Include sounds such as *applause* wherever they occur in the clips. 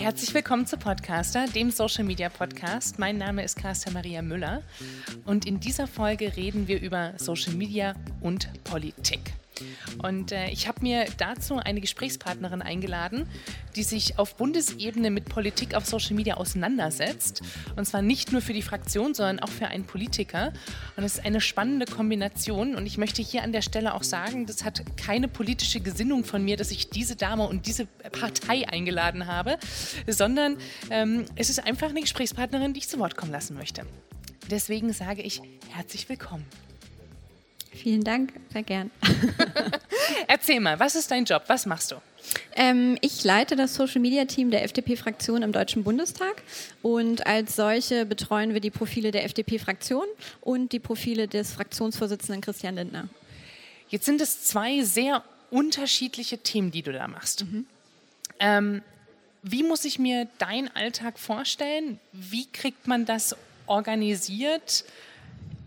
Herzlich willkommen zu Podcaster, dem Social Media Podcast. Mein Name ist Carsten Maria Müller und in dieser Folge reden wir über Social Media und Politik. Und äh, ich habe mir dazu eine Gesprächspartnerin eingeladen, die sich auf Bundesebene mit Politik auf Social Media auseinandersetzt. Und zwar nicht nur für die Fraktion, sondern auch für einen Politiker. Und es ist eine spannende Kombination. Und ich möchte hier an der Stelle auch sagen, das hat keine politische Gesinnung von mir, dass ich diese Dame und diese Partei eingeladen habe, sondern ähm, es ist einfach eine Gesprächspartnerin, die ich zu Wort kommen lassen möchte. Deswegen sage ich herzlich willkommen. Vielen Dank, sehr gern. *laughs* Erzähl mal, was ist dein Job? Was machst du? Ähm, ich leite das Social Media Team der FDP-Fraktion im Deutschen Bundestag und als solche betreuen wir die Profile der FDP-Fraktion und die Profile des Fraktionsvorsitzenden Christian Lindner. Jetzt sind es zwei sehr unterschiedliche Themen, die du da machst. Mhm. Ähm, wie muss ich mir deinen Alltag vorstellen? Wie kriegt man das organisiert?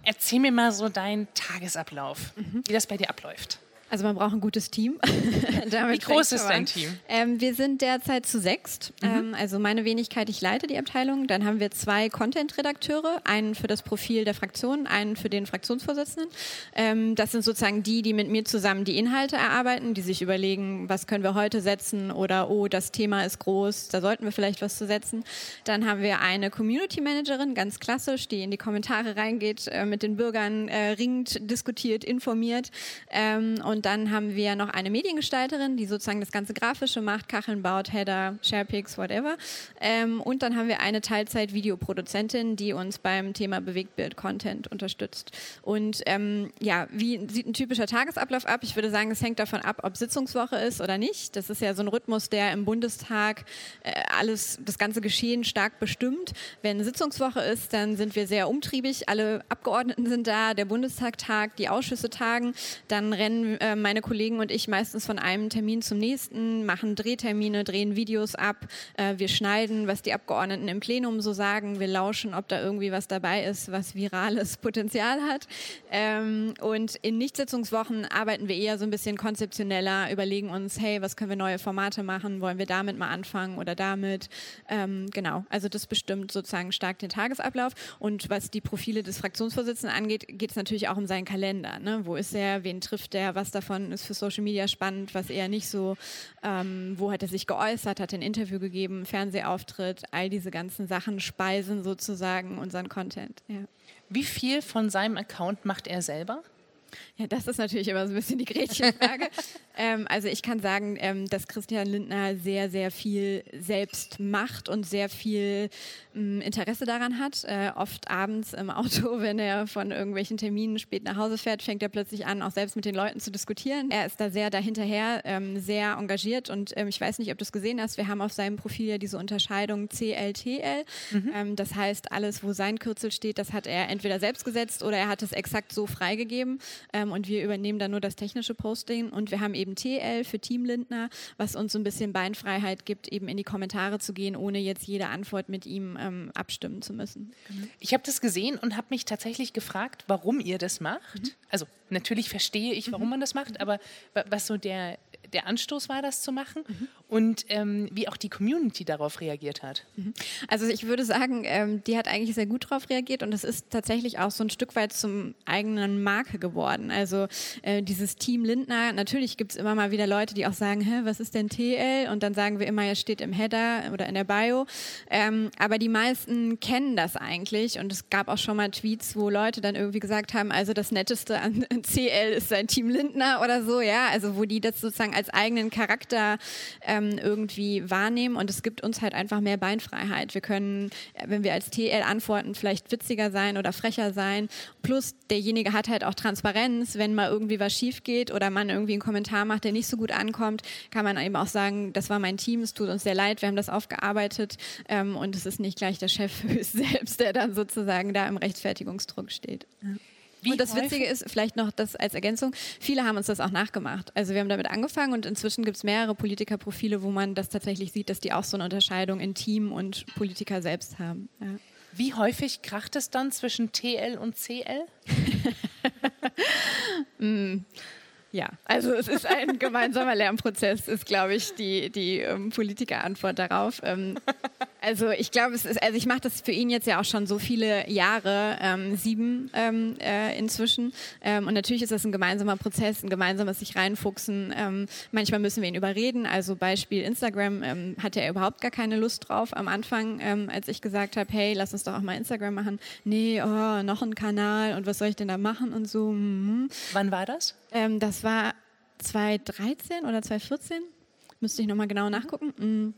Erzähl mir mal so deinen Tagesablauf, mhm. wie das bei dir abläuft. Also man braucht ein gutes Team. *laughs* Wie groß ist dein Team? Ähm, wir sind derzeit zu sechst. Mhm. Ähm, also meine Wenigkeit, ich leite die Abteilung. Dann haben wir zwei Content-Redakteure, einen für das Profil der Fraktion, einen für den Fraktionsvorsitzenden. Ähm, das sind sozusagen die, die mit mir zusammen die Inhalte erarbeiten, die sich überlegen, was können wir heute setzen oder oh, das Thema ist groß, da sollten wir vielleicht was zu setzen. Dann haben wir eine Community Managerin, ganz klassisch, die in die Kommentare reingeht, äh, mit den Bürgern äh, ringt, diskutiert, informiert. Ähm, dann haben wir noch eine Mediengestalterin, die sozusagen das ganze Grafische macht, Kacheln baut, Header, Sharepics, whatever. Ähm, und dann haben wir eine Teilzeit-Videoproduzentin, die uns beim Thema Bewegtbild-Content unterstützt. Und ähm, ja, wie sieht ein typischer Tagesablauf ab? Ich würde sagen, es hängt davon ab, ob Sitzungswoche ist oder nicht. Das ist ja so ein Rhythmus, der im Bundestag äh, alles, das ganze Geschehen stark bestimmt. Wenn Sitzungswoche ist, dann sind wir sehr umtriebig. Alle Abgeordneten sind da, der Bundestag tagt, die Ausschüsse tagen. Dann rennen äh, meine Kollegen und ich meistens von einem Termin zum nächsten, machen Drehtermine, drehen Videos ab. Äh, wir schneiden, was die Abgeordneten im Plenum so sagen. Wir lauschen, ob da irgendwie was dabei ist, was virales *laughs* Potenzial hat. Ähm, und in Nichtsitzungswochen arbeiten wir eher so ein bisschen konzeptioneller, überlegen uns, hey, was können wir neue Formate machen? Wollen wir damit mal anfangen oder damit? Ähm, genau, also das bestimmt sozusagen stark den Tagesablauf. Und was die Profile des Fraktionsvorsitzenden angeht, geht es natürlich auch um seinen Kalender. Ne? Wo ist er? Wen trifft er? Was davon ist für Social Media spannend, was eher nicht so. Ähm, wo hat er sich geäußert, hat ein Interview gegeben, Fernsehauftritt, all diese ganzen Sachen speisen sozusagen unseren Content. Ja. Wie viel von seinem Account macht er selber? Ja, das ist natürlich immer so ein bisschen die Gretchenfrage. *laughs* ähm, also ich kann sagen, ähm, dass Christian Lindner sehr, sehr viel selbst macht und sehr viel ähm, Interesse daran hat. Äh, oft abends im Auto, *laughs* wenn er von irgendwelchen Terminen spät nach Hause fährt, fängt er plötzlich an, auch selbst mit den Leuten zu diskutieren. Er ist da sehr dahinterher, ähm, sehr engagiert und ähm, ich weiß nicht, ob du es gesehen hast, wir haben auf seinem Profil ja diese Unterscheidung CLTL. Mhm. Ähm, das heißt, alles, wo sein Kürzel steht, das hat er entweder selbst gesetzt oder er hat es exakt so freigegeben und wir übernehmen dann nur das technische Posting und wir haben eben TL für Team Lindner, was uns so ein bisschen Beinfreiheit gibt, eben in die Kommentare zu gehen, ohne jetzt jede Antwort mit ihm ähm, abstimmen zu müssen. Ich habe das gesehen und habe mich tatsächlich gefragt, warum ihr das macht. Mhm. Also natürlich verstehe ich, warum mhm. man das macht, aber was so der der Anstoß war, das zu machen mhm. und ähm, wie auch die Community darauf reagiert hat. Mhm. Also ich würde sagen, ähm, die hat eigentlich sehr gut darauf reagiert und es ist tatsächlich auch so ein Stück weit zum eigenen Marke geworden. Also äh, dieses Team Lindner, natürlich gibt es immer mal wieder Leute, die auch sagen, Hä, was ist denn TL? Und dann sagen wir immer, es steht im Header oder in der Bio. Ähm, aber die meisten kennen das eigentlich und es gab auch schon mal Tweets, wo Leute dann irgendwie gesagt haben, also das Netteste an *laughs* CL ist sein Team Lindner oder so, ja, also wo die das sozusagen als als eigenen Charakter ähm, irgendwie wahrnehmen und es gibt uns halt einfach mehr Beinfreiheit. Wir können, äh, wenn wir als TL antworten, vielleicht witziger sein oder frecher sein. Plus derjenige hat halt auch Transparenz, wenn mal irgendwie was schief geht oder man irgendwie einen Kommentar macht, der nicht so gut ankommt, kann man eben auch sagen, das war mein Team, es tut uns sehr leid, wir haben das aufgearbeitet ähm, und es ist nicht gleich der Chef *laughs* selbst, der dann sozusagen da im Rechtfertigungsdruck steht. Ja. Wie und das Witzige ist, vielleicht noch das als Ergänzung, viele haben uns das auch nachgemacht. Also wir haben damit angefangen und inzwischen gibt es mehrere Politikerprofile, wo man das tatsächlich sieht, dass die auch so eine Unterscheidung in Team und Politiker selbst haben. Ja. Wie häufig kracht es dann zwischen TL und CL? *laughs* mm. Ja, also es ist ein *laughs* gemeinsamer Lernprozess, ist, glaube ich, die, die ähm, Politikerantwort darauf. Ähm, also ich glaube, es ist, also ich mache das für ihn jetzt ja auch schon so viele Jahre, ähm, sieben ähm, äh, inzwischen. Ähm, und natürlich ist das ein gemeinsamer Prozess, ein gemeinsames sich reinfuchsen. Ähm, manchmal müssen wir ihn überreden. Also Beispiel Instagram hatte er überhaupt gar keine Lust drauf am Anfang, als ich gesagt habe, hey, lass uns doch auch mal Instagram machen. Nee, oh, noch ein Kanal und was soll ich denn da machen und so. Mhm. Wann war das? das war 2013 oder 2014. Müsste ich nochmal genau nachgucken.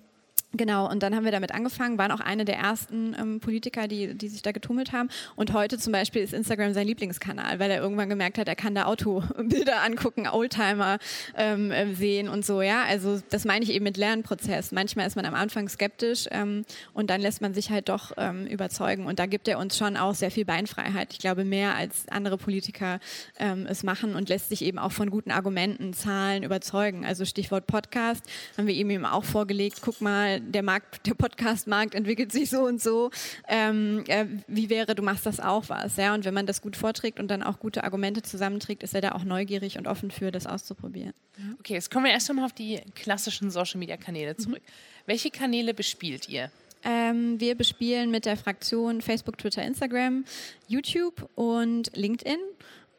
Genau, und dann haben wir damit angefangen, waren auch eine der ersten ähm, Politiker, die, die sich da getummelt haben. Und heute zum Beispiel ist Instagram sein Lieblingskanal, weil er irgendwann gemerkt hat, er kann da Autobilder *laughs* angucken, Oldtimer ähm, äh, sehen und so, ja. Also das meine ich eben mit Lernprozess. Manchmal ist man am Anfang skeptisch ähm, und dann lässt man sich halt doch ähm, überzeugen. Und da gibt er uns schon auch sehr viel Beinfreiheit. Ich glaube, mehr als andere Politiker ähm, es machen und lässt sich eben auch von guten Argumenten, Zahlen überzeugen. Also Stichwort Podcast haben wir ihm eben auch vorgelegt, guck mal, der Markt, der Podcast-Markt entwickelt sich so und so. Ähm, äh, wie wäre, du machst das auch was, ja? Und wenn man das gut vorträgt und dann auch gute Argumente zusammenträgt, ist er da auch neugierig und offen für, das auszuprobieren. Okay, jetzt kommen wir erst einmal auf die klassischen Social-Media-Kanäle mhm. zurück. Mhm. Welche Kanäle bespielt ihr? Ähm, wir bespielen mit der Fraktion Facebook, Twitter, Instagram, YouTube und LinkedIn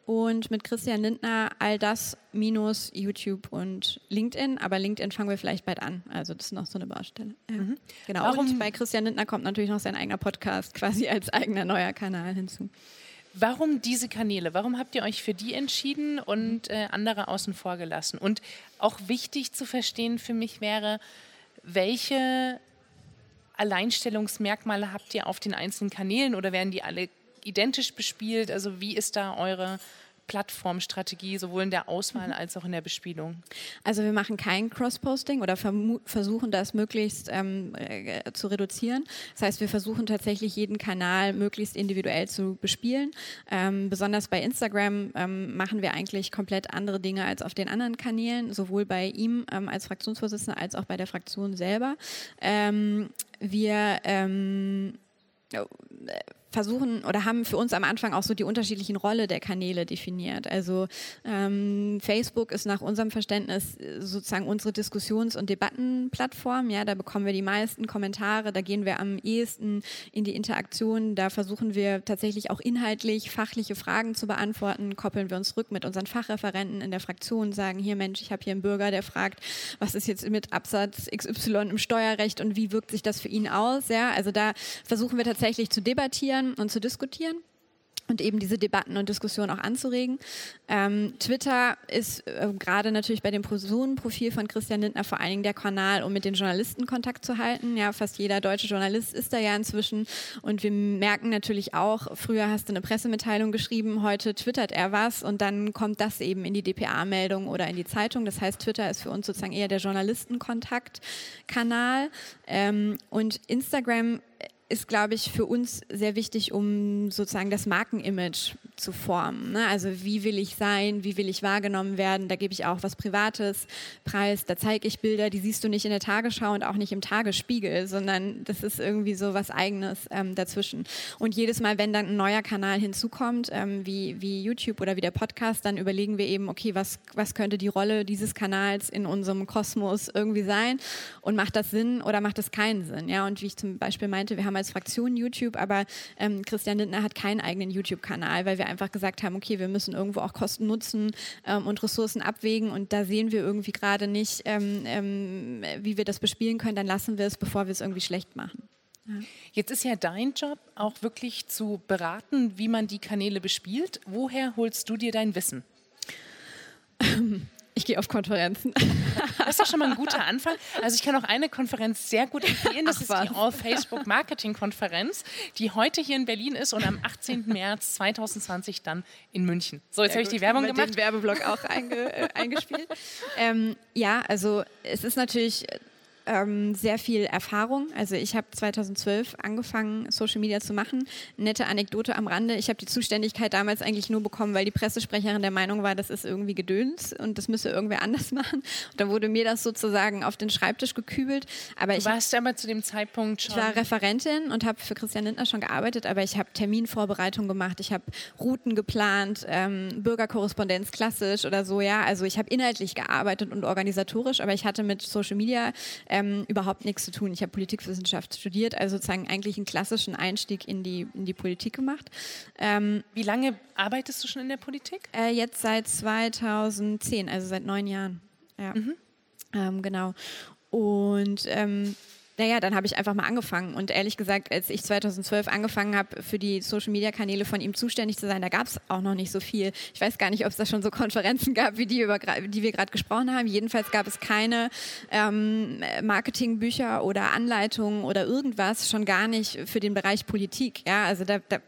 und mit Christian Lindner all das minus YouTube und LinkedIn. Aber LinkedIn fangen wir vielleicht bald an. Also das ist noch so eine Baustelle. Ja. Mhm. Genau. Warum? Und bei Christian Lindner kommt natürlich noch sein eigener Podcast quasi als eigener neuer Kanal hinzu. Warum diese Kanäle? Warum habt ihr euch für die entschieden und äh, andere außen vor gelassen? Und auch wichtig zu verstehen für mich wäre, welche Alleinstellungsmerkmale habt ihr auf den einzelnen Kanälen oder werden die alle identisch bespielt? Also wie ist da eure Plattformstrategie, sowohl in der Auswahl mhm. als auch in der Bespielung? Also wir machen kein Cross-Posting oder versuchen das möglichst ähm, äh, zu reduzieren. Das heißt, wir versuchen tatsächlich jeden Kanal möglichst individuell zu bespielen. Ähm, besonders bei Instagram ähm, machen wir eigentlich komplett andere Dinge als auf den anderen Kanälen, sowohl bei ihm ähm, als Fraktionsvorsitzender als auch bei der Fraktion selber. Ähm, wir ähm, versuchen oder haben für uns am Anfang auch so die unterschiedlichen Rolle der Kanäle definiert. Also ähm, Facebook ist nach unserem Verständnis sozusagen unsere Diskussions- und Debattenplattform. Ja, da bekommen wir die meisten Kommentare, da gehen wir am ehesten in die Interaktion, da versuchen wir tatsächlich auch inhaltlich fachliche Fragen zu beantworten, koppeln wir uns rück mit unseren Fachreferenten in der Fraktion, sagen hier Mensch, ich habe hier einen Bürger, der fragt, was ist jetzt mit Absatz XY im Steuerrecht und wie wirkt sich das für ihn aus? Ja, also da versuchen wir tatsächlich zu debattieren und zu diskutieren und eben diese Debatten und Diskussionen auch anzuregen. Ähm, Twitter ist äh, gerade natürlich bei dem Personenprofil von Christian Lindner vor allen Dingen der Kanal, um mit den Journalisten Kontakt zu halten. Ja, fast jeder deutsche Journalist ist da ja inzwischen und wir merken natürlich auch, früher hast du eine Pressemitteilung geschrieben, heute twittert er was und dann kommt das eben in die DPA-Meldung oder in die Zeitung. Das heißt, Twitter ist für uns sozusagen eher der Journalistenkontaktkanal ähm, und Instagram ist, glaube ich, für uns sehr wichtig, um sozusagen das Markenimage zu formen. Ne? Also wie will ich sein, wie will ich wahrgenommen werden? Da gebe ich auch was Privates preis, da zeige ich Bilder, die siehst du nicht in der Tagesschau und auch nicht im Tagesspiegel, sondern das ist irgendwie so was Eigenes ähm, dazwischen. Und jedes Mal, wenn dann ein neuer Kanal hinzukommt, ähm, wie, wie YouTube oder wie der Podcast, dann überlegen wir eben, okay, was, was könnte die Rolle dieses Kanals in unserem Kosmos irgendwie sein? Und macht das Sinn oder macht das keinen Sinn? Ja, und wie ich zum Beispiel meinte, wir haben als Fraktion YouTube, aber ähm, Christian Lindner hat keinen eigenen YouTube-Kanal, weil wir einfach gesagt haben, okay, wir müssen irgendwo auch Kosten nutzen ähm, und Ressourcen abwägen und da sehen wir irgendwie gerade nicht, ähm, ähm wie wir das bespielen können, dann lassen wir es, bevor wir es irgendwie schlecht machen. Ja. Jetzt ist ja dein Job auch wirklich zu beraten, wie man die Kanäle bespielt. Woher holst du dir dein Wissen? *laughs* Ich gehe auf Konferenzen. Das ist doch schon mal ein guter Anfang. Also ich kann auch eine Konferenz sehr gut empfehlen. Das Ach, ist was? die All Facebook Marketing Konferenz, die heute hier in Berlin ist und am 18. März 2020 dann in München. So, jetzt habe ich die Werbung Mit gemacht. Den Werbeblock auch einge, äh, eingespielt. Ähm, ja, also es ist natürlich ähm, sehr viel Erfahrung. Also ich habe 2012 angefangen, Social Media zu machen. Nette Anekdote am Rande. Ich habe die Zuständigkeit damals eigentlich nur bekommen, weil die Pressesprecherin der Meinung war, das ist irgendwie Gedöns und das müsse irgendwer anders *laughs* machen. Und dann wurde mir das sozusagen auf den Schreibtisch gekübelt. Aber du ich warst aber zu dem Zeitpunkt schon... Ich war Referentin und habe für Christian Lindner schon gearbeitet, aber ich habe Terminvorbereitung gemacht, ich habe Routen geplant, ähm, Bürgerkorrespondenz klassisch oder so, ja. Also ich habe inhaltlich gearbeitet und organisatorisch, aber ich hatte mit Social Media ähm, überhaupt nichts zu tun. Ich habe Politikwissenschaft studiert, also sozusagen eigentlich einen klassischen Einstieg in die, in die Politik gemacht. Ähm, Wie lange arbeitest du schon in der Politik? Äh, jetzt seit 2010, also seit neun Jahren. Ja. Mhm. Ähm, genau. Und ähm, naja, dann habe ich einfach mal angefangen. Und ehrlich gesagt, als ich 2012 angefangen habe, für die Social-Media-Kanäle von ihm zuständig zu sein, da gab es auch noch nicht so viel. Ich weiß gar nicht, ob es da schon so Konferenzen gab, wie die, über, die wir gerade gesprochen haben. Jedenfalls gab es keine ähm, Marketingbücher oder Anleitungen oder irgendwas, schon gar nicht für den Bereich Politik. Ja, also da, da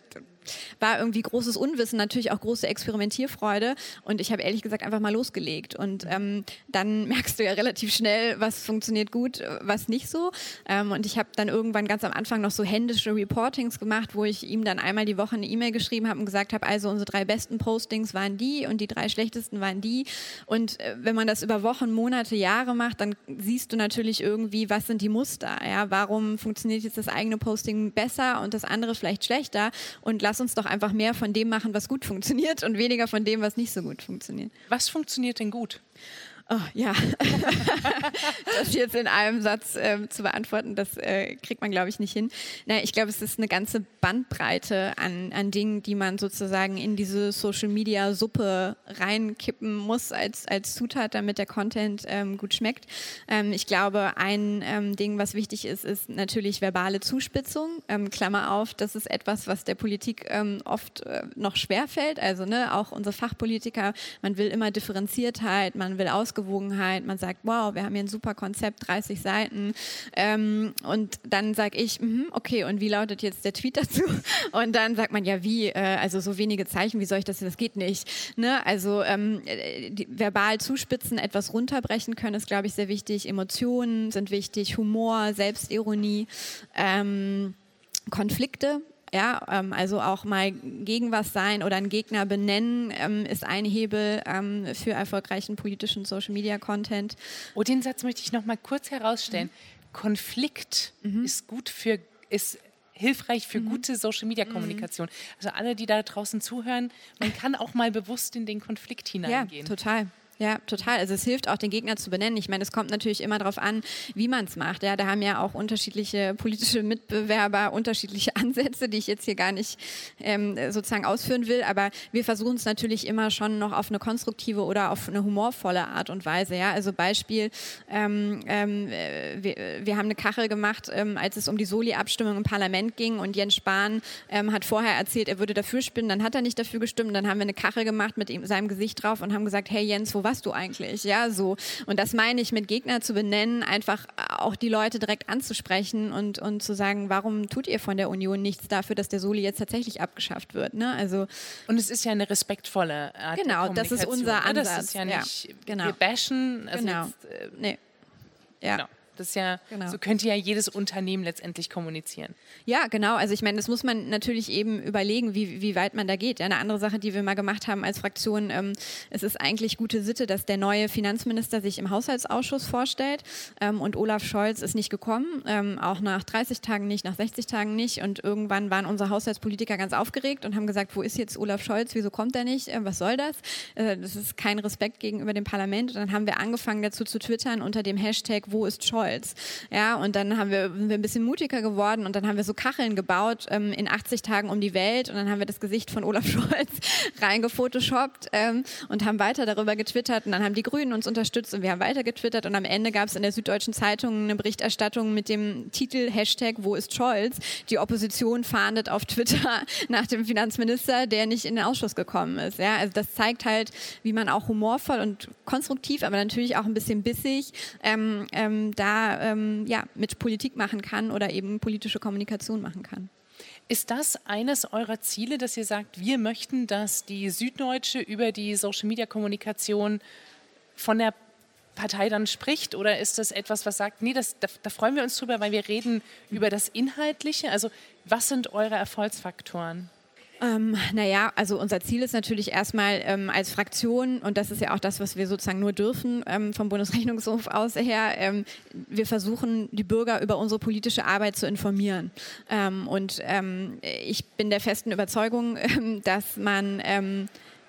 war irgendwie großes Unwissen, natürlich auch große Experimentierfreude. Und ich habe ehrlich gesagt einfach mal losgelegt. Und ähm, dann *laughs* merkst du ja relativ schnell, was funktioniert gut, was nicht so. Ähm, und ich habe dann irgendwann ganz am Anfang noch so händische Reportings gemacht, wo ich ihm dann einmal die Woche eine E-Mail geschrieben habe und gesagt habe, also unsere drei besten Postings waren die und die drei schlechtesten waren die. Und äh, wenn man das über Wochen, Monate, Jahre macht, dann siehst du natürlich irgendwie, was sind die Muster. Ja? Warum funktioniert jetzt das eigene Posting besser und das andere vielleicht schlechter? Und lass lass uns doch einfach mehr von dem machen, was gut funktioniert und weniger von dem, was nicht so gut funktioniert. Was funktioniert denn gut? Oh, ja, *laughs* das jetzt in einem Satz äh, zu beantworten, das äh, kriegt man, glaube ich, nicht hin. Na, ich glaube, es ist eine ganze Bandbreite an, an Dingen, die man sozusagen in diese Social-Media-Suppe reinkippen muss als, als Zutat, damit der Content ähm, gut schmeckt. Ähm, ich glaube, ein ähm, Ding, was wichtig ist, ist natürlich verbale Zuspitzung. Ähm, Klammer auf, das ist etwas, was der Politik ähm, oft äh, noch schwerfällt. Also ne, auch unsere Fachpolitiker, man will immer Differenziertheit, man will Ausgewogenheit, Ausgewogenheit. Man sagt, wow, wir haben hier ein super Konzept, 30 Seiten. Ähm, und dann sage ich, mh, okay, und wie lautet jetzt der Tweet dazu? *laughs* Und dann sagt man, ja, wie? Äh, also so wenige Zeichen, wie soll ich das? Das geht nicht. Ne? Also ähm, die, verbal zuspitzen, etwas runterbrechen können, ist, glaube ich, sehr wichtig. Emotionen sind wichtig, Humor, Selbstironie. Ähm, Konflikte ja, ähm, also auch mal gegen was sein oder einen Gegner benennen ähm, ist ein Hebel ähm, für erfolgreichen politischen Social Media Content. Oh, den Satz möchte ich noch mal kurz herausstellen. Mhm. Konflikt mhm. ist gut für ist hilfreich für mhm. gute Social Media Kommunikation. Mhm. Also alle, die da draußen zuhören, man kann auch mal bewusst in den Konflikt hineingehen. Ja, total. Ja, total. Also es hilft auch, den Gegner zu benennen. Ich meine, es kommt natürlich immer darauf an, wie man es macht. Ja, da haben ja auch unterschiedliche politische Mitbewerber unterschiedliche *laughs* Ansätze, die ich jetzt hier gar nicht ähm, sozusagen ausführen will. Aber wir versuchen es natürlich immer schon noch auf eine konstruktive oder auf eine humorvolle Art und Weise. Ja, also Beispiel, ähm, ähm, wir, wir, haben eine Kachel gemacht, ähm, als es um die Soli-Abstimmung im Parlament ging und Jens Spahn ähm, hat vorher erzählt, er würde dafür stimmen. Dann hat er nicht dafür gestimmt. Dann haben wir eine Kachel gemacht mit ihm, seinem Gesicht drauf und haben gesagt, hey Jens, wo warst du eigentlich? Ja, so. Und das meine ich mit Gegner zu benennen, einfach auch die Leute direkt anzusprechen und, und zu sagen, warum tut ihr von der Union nichts dafür, dass der Soli jetzt tatsächlich abgeschafft wird? Ne? Also, und es ist ja eine respektvolle Art Genau, das ist unser Ansatz. Ne? Das ist ja nicht, ja, genau. wir bashen. Also genau. Jetzt, äh, nee. Ja. Genau. Das ja, genau. so könnte ja jedes Unternehmen letztendlich kommunizieren. Ja, genau. Also ich meine, das muss man natürlich eben überlegen, wie, wie weit man da geht. Ja, eine andere Sache, die wir mal gemacht haben als Fraktion, ähm, es ist eigentlich gute Sitte, dass der neue Finanzminister sich im Haushaltsausschuss vorstellt. Ähm, und Olaf Scholz ist nicht gekommen, ähm, auch nach 30 Tagen nicht, nach 60 Tagen nicht. Und irgendwann waren unsere Haushaltspolitiker ganz aufgeregt und haben gesagt, wo ist jetzt Olaf Scholz, wieso kommt er nicht, äh, was soll das? Äh, das ist kein Respekt gegenüber dem Parlament. Und dann haben wir angefangen dazu zu twittern unter dem Hashtag, wo ist Scholz? Holz. Ja, und dann haben wir, sind wir ein bisschen mutiger geworden und dann haben wir so Kacheln gebaut ähm, in 80 Tagen um die Welt und dann haben wir das Gesicht von Olaf *laughs* Scholz reingefotoshoppt ähm, und haben weiter darüber getwittert und dann haben die Grünen uns unterstützt und wir haben weiter getwittert und am Ende gab es in der Süddeutschen Zeitung eine Berichterstattung mit dem Titel Hashtag Wo ist Scholz? Die Opposition fahndet auf Twitter *laughs* nach dem Finanzminister, der nicht in den Ausschuss gekommen ist. Ja, also das zeigt halt, wie man auch humorvoll und konstruktiv, aber natürlich auch ein bisschen bissig ähm, ähm da ähm, ja, mit Politik machen kann oder eben politische Kommunikation machen kann. Ist das eines eurer Ziele, dass ihr sagt, wir möchten, dass die Süddeutsche über die Social-Media-Kommunikation von der Partei dann spricht oder ist das etwas, was sagt, nee, das, da, da freuen wir uns drüber, weil wir reden über das Inhaltliche? Also was sind eure Erfolgsfaktoren? Ähm, naja, also unser Ziel ist natürlich erstmal ähm, als Fraktion, und das ist ja auch das, was wir sozusagen nur dürfen ähm, vom Bundesrechnungshof aus her, ähm, wir versuchen, die Bürger über unsere politische Arbeit zu informieren. Ähm, und ähm, ich bin der festen Überzeugung, *laughs* dass man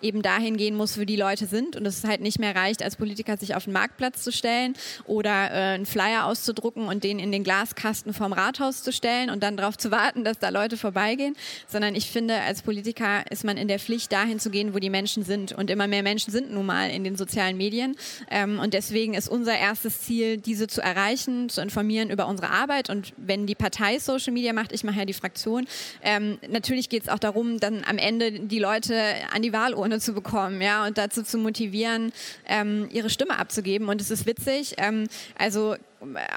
eben dahin gehen muss, wo die Leute sind und es halt nicht mehr reicht, als Politiker sich auf den Marktplatz zu stellen oder äh, einen Flyer auszudrucken und den in den Glaskasten vom Rathaus zu stellen und dann darauf zu warten, dass da Leute vorbeigehen, sondern ich finde, als Politiker ist man in der Pflicht, dahin zu gehen, wo die Menschen sind und immer mehr Menschen sind nun mal in den sozialen Medien. Ähm, und deswegen ist unser erstes Ziel, diese zu erreichen, zu informieren über unsere Arbeit und wenn die Partei Social Media macht, ich mache ja die Fraktion, ähm, natürlich geht es auch darum, dann am Ende die Leute an die Wahlurne Urne zu bekommen, ja, und dazu zu motivieren, ähm, ihre Stimme abzugeben. Und es ist witzig, ähm, also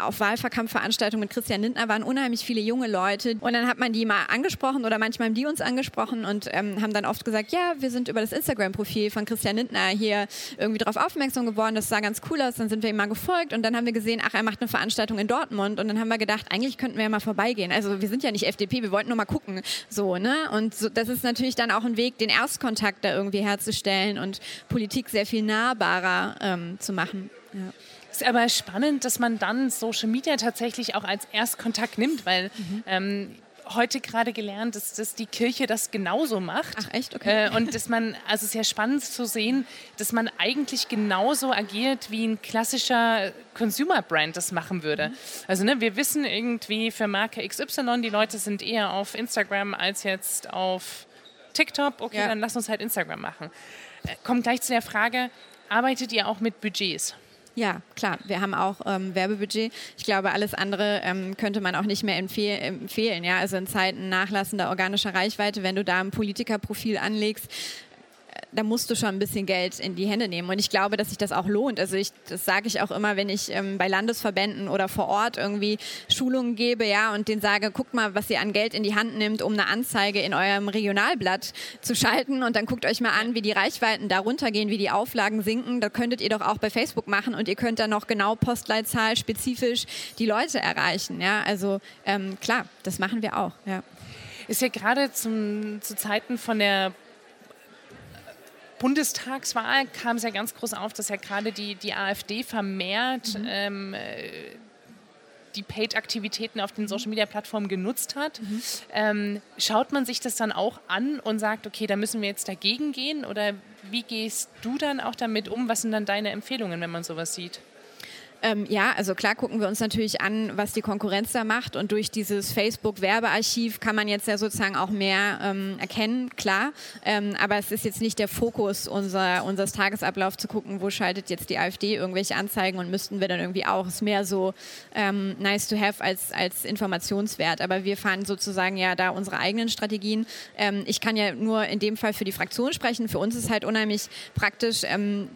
auf Wahlverkampfveranstaltungen mit Christian Lindner waren unheimlich viele junge Leute. Und dann hat man die mal angesprochen oder manchmal haben die uns angesprochen und ähm, haben dann oft gesagt, ja, wir sind über das Instagram-Profil von Christian Lindner hier irgendwie darauf aufmerksam geworden. Das sah ganz cool aus. Dann sind wir ihm mal gefolgt und dann haben wir gesehen, ach, er macht eine Veranstaltung in Dortmund. Und dann haben wir gedacht, eigentlich könnten wir ja mal vorbeigehen. Also wir sind ja nicht FDP, wir wollten nur mal gucken. So, ne? Und so, das ist natürlich dann auch ein Weg, den Erstkontakt da irgendwie herzustellen und Politik sehr viel nahbarer ähm, zu machen. Ja. Ist aber spannend, dass man dann Social Media tatsächlich auch als Erstkontakt nimmt, weil mhm. ähm, heute gerade gelernt, dass, dass die Kirche das genauso macht. Ach echt? Okay. Äh, und dass man, also sehr spannend zu sehen, dass man eigentlich genauso agiert, wie ein klassischer Consumer-Brand das machen würde. Mhm. Also ne, wir wissen irgendwie für Marke XY, die Leute sind eher auf Instagram als jetzt auf TikTok. Okay, ja. dann lass uns halt Instagram machen. Äh, kommt gleich zu der Frage, arbeitet ihr auch mit Budgets? Ja, klar. Wir haben auch ähm, Werbebudget. Ich glaube, alles andere ähm, könnte man auch nicht mehr empfehl empfehlen. Ja? Also in Zeiten nachlassender organischer Reichweite, wenn du da ein Politikerprofil anlegst, da musst du schon ein bisschen Geld in die Hände nehmen. Und ich glaube, dass sich das auch lohnt. Also ich, das sage ich auch immer, wenn ich ähm, bei Landesverbänden oder vor Ort irgendwie Schulungen gebe, ja, und denen sage, guckt mal, was ihr an Geld in die Hand nimmt, um eine Anzeige in eurem Regionalblatt zu schalten. Und dann guckt euch mal an, wie die Reichweiten da runtergehen, wie die Auflagen sinken. Da könntet ihr doch auch bei Facebook machen und ihr könnt dann noch genau Postleitzahl spezifisch die Leute erreichen. Ja, also ähm, klar, das machen wir auch. Ja. Ist ja gerade zu Zeiten von der Bundestagswahl kam es ja ganz groß auf, dass ja gerade die, die AfD vermehrt mhm. ähm, äh, die Paid-Aktivitäten auf den Social-Media-Plattformen genutzt hat. Mhm. Ähm, schaut man sich das dann auch an und sagt, okay, da müssen wir jetzt dagegen gehen? Oder wie gehst du dann auch damit um? Was sind dann deine Empfehlungen, wenn man sowas sieht? Ähm, ja, also klar gucken wir uns natürlich an, was die Konkurrenz da macht und durch dieses Facebook-Werbearchiv kann man jetzt ja sozusagen auch mehr ähm, erkennen, klar. Ähm, aber es ist jetzt nicht der Fokus unser, unseres Tagesablaufs zu gucken, wo schaltet jetzt die AfD irgendwelche Anzeigen und müssten wir dann irgendwie auch. Es ist mehr so ähm, nice to have als, als Informationswert. Aber wir fahren sozusagen ja da unsere eigenen Strategien. Ähm, ich kann ja nur in dem Fall für die Fraktion sprechen. Für uns ist halt unheimlich praktisch ähm,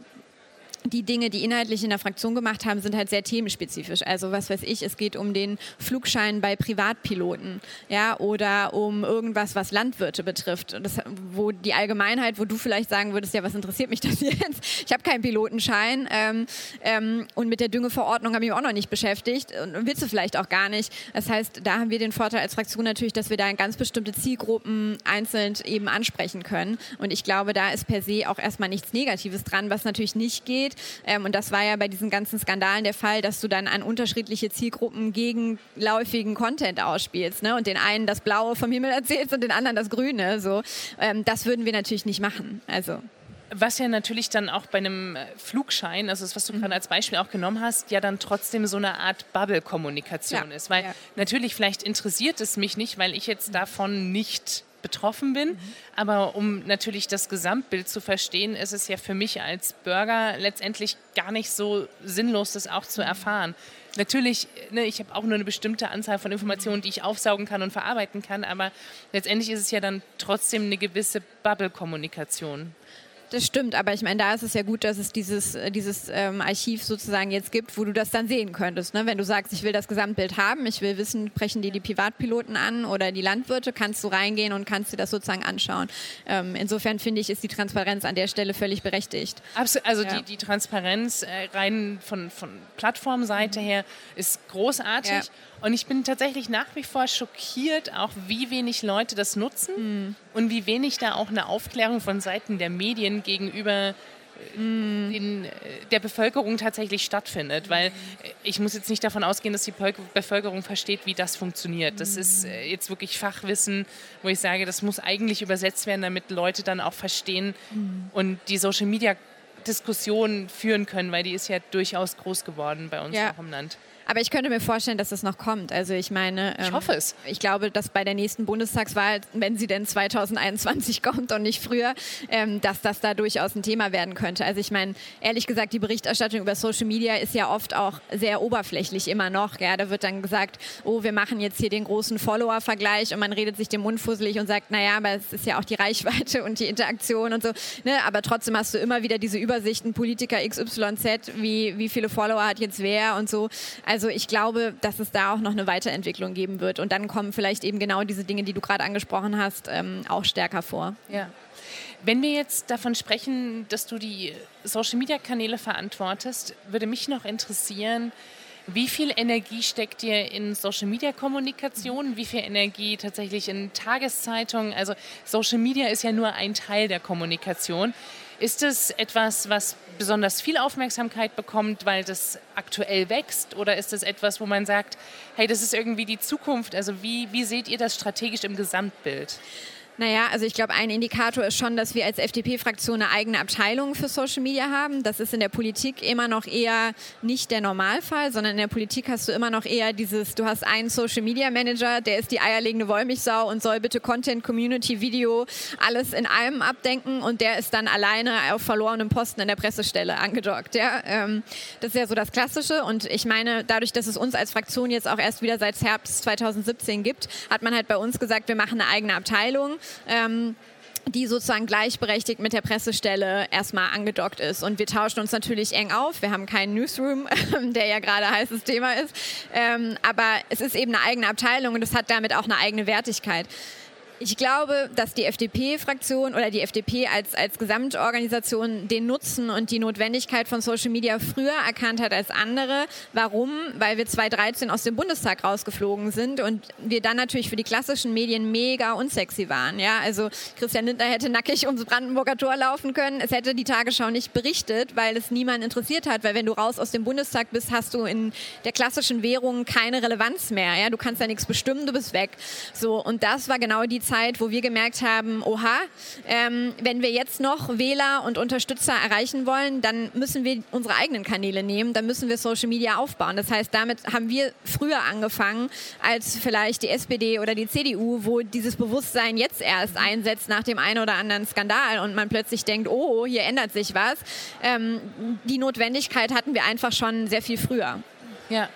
die Dinge, die inhaltlich in der Fraktion gemacht haben, sind halt sehr themenspezifisch. Also was weiß ich, es geht um den Flugschein bei Privatpiloten, ja, oder um irgendwas, was Landwirte betrifft. Das, wo die Allgemeinheit, wo du vielleicht sagen würdest, ja, was interessiert mich das *laughs* jetzt? Ich habe keinen Pilotenschein ähm, ähm, und mit der Düngeverordnung habe ich mich auch noch nicht beschäftigt und willst du vielleicht auch gar nicht. Das heißt, da haben wir den Vorteil als Fraktion natürlich, dass wir da ganz bestimmte Zielgruppen einzeln eben ansprechen können. Und ich glaube, da ist per se auch erstmal nichts Negatives dran, was natürlich nicht geht ähm, und das war ja bei diesen ganzen Skandalen der Fall, dass du dann an unterschiedliche Zielgruppen gegenläufigen Content ausspielst ne? und den einen das Blaue vom Himmel erzählst und den anderen das Grüne. So. Ähm, das würden wir natürlich nicht machen. Also. Was ja natürlich dann auch bei einem äh, Flugschein, also das, was du mhm. gerade als Beispiel auch genommen hast, ja dann trotzdem so eine Art Bubble-Kommunikation ja. ist. Weil ja. natürlich, vielleicht interessiert es mich nicht, weil ich jetzt davon nicht betroffen bin. Mhm. Aber um natürlich das Gesamtbild zu verstehen, ist es ja für mich als Bürger letztendlich gar nicht so sinnlos, das auch zu erfahren. Natürlich, ne, ich habe auch nur eine bestimmte Anzahl von Informationen, die ich aufsaugen kann und verarbeiten kann, aber letztendlich ist es ja dann trotzdem eine gewisse Bubble-Kommunikation. Das stimmt, aber ich meine, da ist es ja gut, dass es dieses, äh, dieses ähm, Archiv sozusagen jetzt gibt, wo du das dann sehen könntest. Ne? Wenn du sagst, ich will das Gesamtbild haben, ich will wissen, brechen die die Privatpiloten an oder die Landwirte, kannst du reingehen und kannst dir das sozusagen anschauen. Ähm, insofern finde ich, ist die Transparenz an der Stelle völlig berechtigt. Absolut, also ja. die, die Transparenz äh, rein von, von Plattformseite her ist großartig. Ja. Und ich bin tatsächlich nach wie vor schockiert, auch wie wenig Leute das nutzen mhm. und wie wenig da auch eine Aufklärung von Seiten der Medien gegenüber mm. den, äh, der Bevölkerung tatsächlich stattfindet. Weil äh, ich muss jetzt nicht davon ausgehen, dass die Bevölkerung versteht, wie das funktioniert. Das ist mm. äh, jetzt wirklich Fachwissen, wo ich sage, das muss eigentlich übersetzt werden, damit Leute dann auch verstehen mm. und die Social Media Diskussion führen können, weil die ist ja durchaus groß geworden bei uns ja. auch im Land. Aber ich könnte mir vorstellen, dass es noch kommt. Also ich meine, ähm, ich hoffe es. Ich glaube, dass bei der nächsten Bundestagswahl, wenn sie denn 2021 *laughs* kommt und nicht früher, ähm, dass das da durchaus ein Thema werden könnte. Also ich meine, ehrlich gesagt, die Berichterstattung über Social Media ist ja oft auch sehr oberflächlich immer noch. Ja, da wird dann gesagt, oh, wir machen jetzt hier den großen Follower-Vergleich und man redet sich den Mund fusselig und sagt, naja, aber es ist ja auch die Reichweite *laughs* und die Interaktion und so. Ne? Aber trotzdem hast du immer wieder diese Übersichten, Politiker XYZ, wie, wie viele Follower hat jetzt wer und so. Also also ich glaube, dass es da auch noch eine Weiterentwicklung geben wird. Und dann kommen vielleicht eben genau diese Dinge, die du gerade angesprochen hast, ähm, auch stärker vor. Ja. Wenn wir jetzt davon sprechen, dass du die Social-Media-Kanäle verantwortest, würde mich noch interessieren, wie viel Energie steckt dir in Social Media Kommunikation? Wie viel Energie tatsächlich in Tageszeitungen? Also Social Media ist ja nur ein Teil der Kommunikation. Ist es etwas, was besonders viel Aufmerksamkeit bekommt, weil das aktuell wächst? Oder ist es etwas, wo man sagt, hey, das ist irgendwie die Zukunft? Also wie, wie seht ihr das strategisch im Gesamtbild? Naja, also ich glaube, ein Indikator ist schon, dass wir als FDP-Fraktion eine eigene Abteilung für Social Media haben. Das ist in der Politik immer noch eher nicht der Normalfall, sondern in der Politik hast du immer noch eher dieses, du hast einen Social Media Manager, der ist die eierlegende Wollmilchsau und soll bitte Content, Community, Video, alles in allem abdenken und der ist dann alleine auf verlorenem Posten in der Pressestelle angedockt. Ja? Ähm, das ist ja so das Klassische und ich meine, dadurch, dass es uns als Fraktion jetzt auch erst wieder seit Herbst 2017 gibt, hat man halt bei uns gesagt, wir machen eine eigene Abteilung ähm, die sozusagen gleichberechtigt mit der Pressestelle erstmal angedockt ist. Und wir tauschen uns natürlich eng auf. Wir haben keinen Newsroom, *laughs* der ja gerade heißes Thema ist. Ähm, aber es ist eben eine eigene Abteilung und es hat damit auch eine eigene Wertigkeit. Ich glaube, dass die FDP-Fraktion oder die FDP als, als Gesamtorganisation den Nutzen und die Notwendigkeit von Social Media früher erkannt hat als andere. Warum? Weil wir 2013 aus dem Bundestag rausgeflogen sind und wir dann natürlich für die klassischen Medien mega unsexy waren. Ja, also Christian Lindner hätte nackig ums Brandenburger Tor laufen können. Es hätte die Tagesschau nicht berichtet, weil es niemand interessiert hat. Weil wenn du raus aus dem Bundestag bist, hast du in der klassischen Währung keine Relevanz mehr. Ja, du kannst ja nichts bestimmen, du bist weg. So und das war genau die Zeit, wo wir gemerkt haben, oha, ähm, wenn wir jetzt noch Wähler und Unterstützer erreichen wollen, dann müssen wir unsere eigenen Kanäle nehmen, dann müssen wir Social Media aufbauen. Das heißt, damit haben wir früher angefangen als vielleicht die SPD oder die CDU, wo dieses Bewusstsein jetzt erst einsetzt nach dem einen oder anderen Skandal und man plötzlich denkt, oh, hier ändert sich was. Ähm, die Notwendigkeit hatten wir einfach schon sehr viel früher. Ja,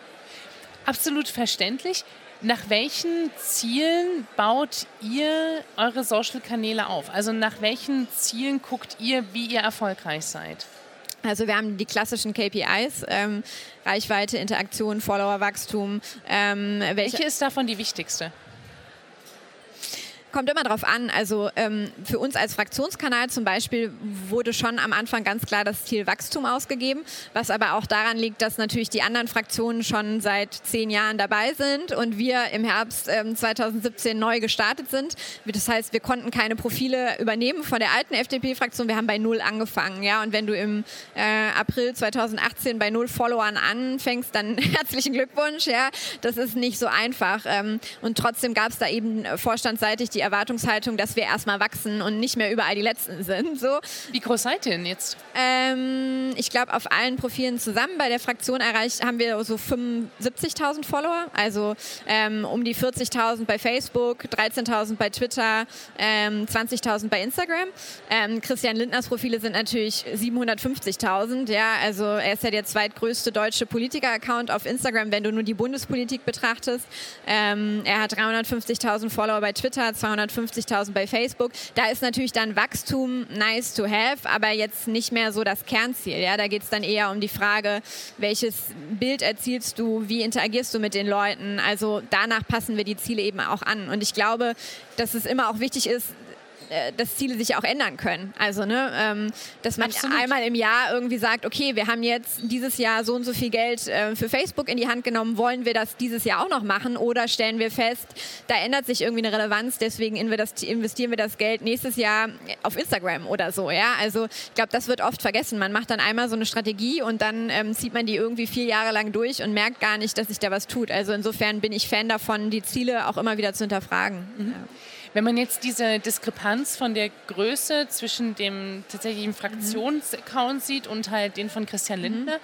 absolut verständlich. Nach welchen Zielen baut ihr eure Social-Kanäle auf? Also nach welchen Zielen guckt ihr, wie ihr erfolgreich seid? Also wir haben die klassischen KPIs, ähm, Reichweite, Interaktion, Followerwachstum. Ähm, welche, welche ist davon die wichtigste? Kommt immer drauf an. Also ähm, für uns als Fraktionskanal zum Beispiel wurde schon am Anfang ganz klar das Ziel Wachstum ausgegeben, was aber auch daran liegt, dass natürlich die anderen Fraktionen schon seit zehn Jahren dabei sind und wir im Herbst ähm, 2017 neu gestartet sind. Das heißt, wir konnten keine Profile übernehmen von der alten FDP-Fraktion. Wir haben bei null angefangen. Ja? Und wenn du im äh, April 2018 bei null Followern anfängst, dann *laughs* herzlichen Glückwunsch. Ja? Das ist nicht so einfach. Ähm, und trotzdem gab es da eben vorstandsseitig die die Erwartungshaltung, dass wir erstmal wachsen und nicht mehr überall die Letzten sind. So. Wie groß seid ihr denn jetzt? Ähm, ich glaube, auf allen Profilen zusammen bei der Fraktion erreicht haben wir so 75.000 Follower, also ähm, um die 40.000 bei Facebook, 13.000 bei Twitter, ähm, 20.000 bei Instagram. Ähm, Christian Lindners Profile sind natürlich 750.000. Ja, also er ist ja der zweitgrößte deutsche Politiker-Account auf Instagram, wenn du nur die Bundespolitik betrachtest. Ähm, er hat 350.000 Follower bei Twitter, 250.000 bei Facebook. Da ist natürlich dann Wachstum nice to have, aber jetzt nicht mehr so das Kernziel. Ja? Da geht es dann eher um die Frage, welches Bild erzielst du, wie interagierst du mit den Leuten. Also danach passen wir die Ziele eben auch an. Und ich glaube, dass es immer auch wichtig ist, dass Ziele sich auch ändern können. Also, ne, ähm, dass man Absolut. einmal im Jahr irgendwie sagt, okay, wir haben jetzt dieses Jahr so und so viel Geld äh, für Facebook in die Hand genommen, wollen wir das dieses Jahr auch noch machen oder stellen wir fest, da ändert sich irgendwie eine Relevanz, deswegen investieren wir das Geld nächstes Jahr auf Instagram oder so, ja. Also ich glaube, das wird oft vergessen. Man macht dann einmal so eine Strategie und dann ähm, zieht man die irgendwie vier Jahre lang durch und merkt gar nicht, dass sich da was tut. Also insofern bin ich Fan davon, die Ziele auch immer wieder zu hinterfragen. Mhm. Ja. Wenn man jetzt diese Diskrepanz von der Größe zwischen dem tatsächlichen Fraktionsaccount sieht und halt den von Christian mhm. Lindner, mhm.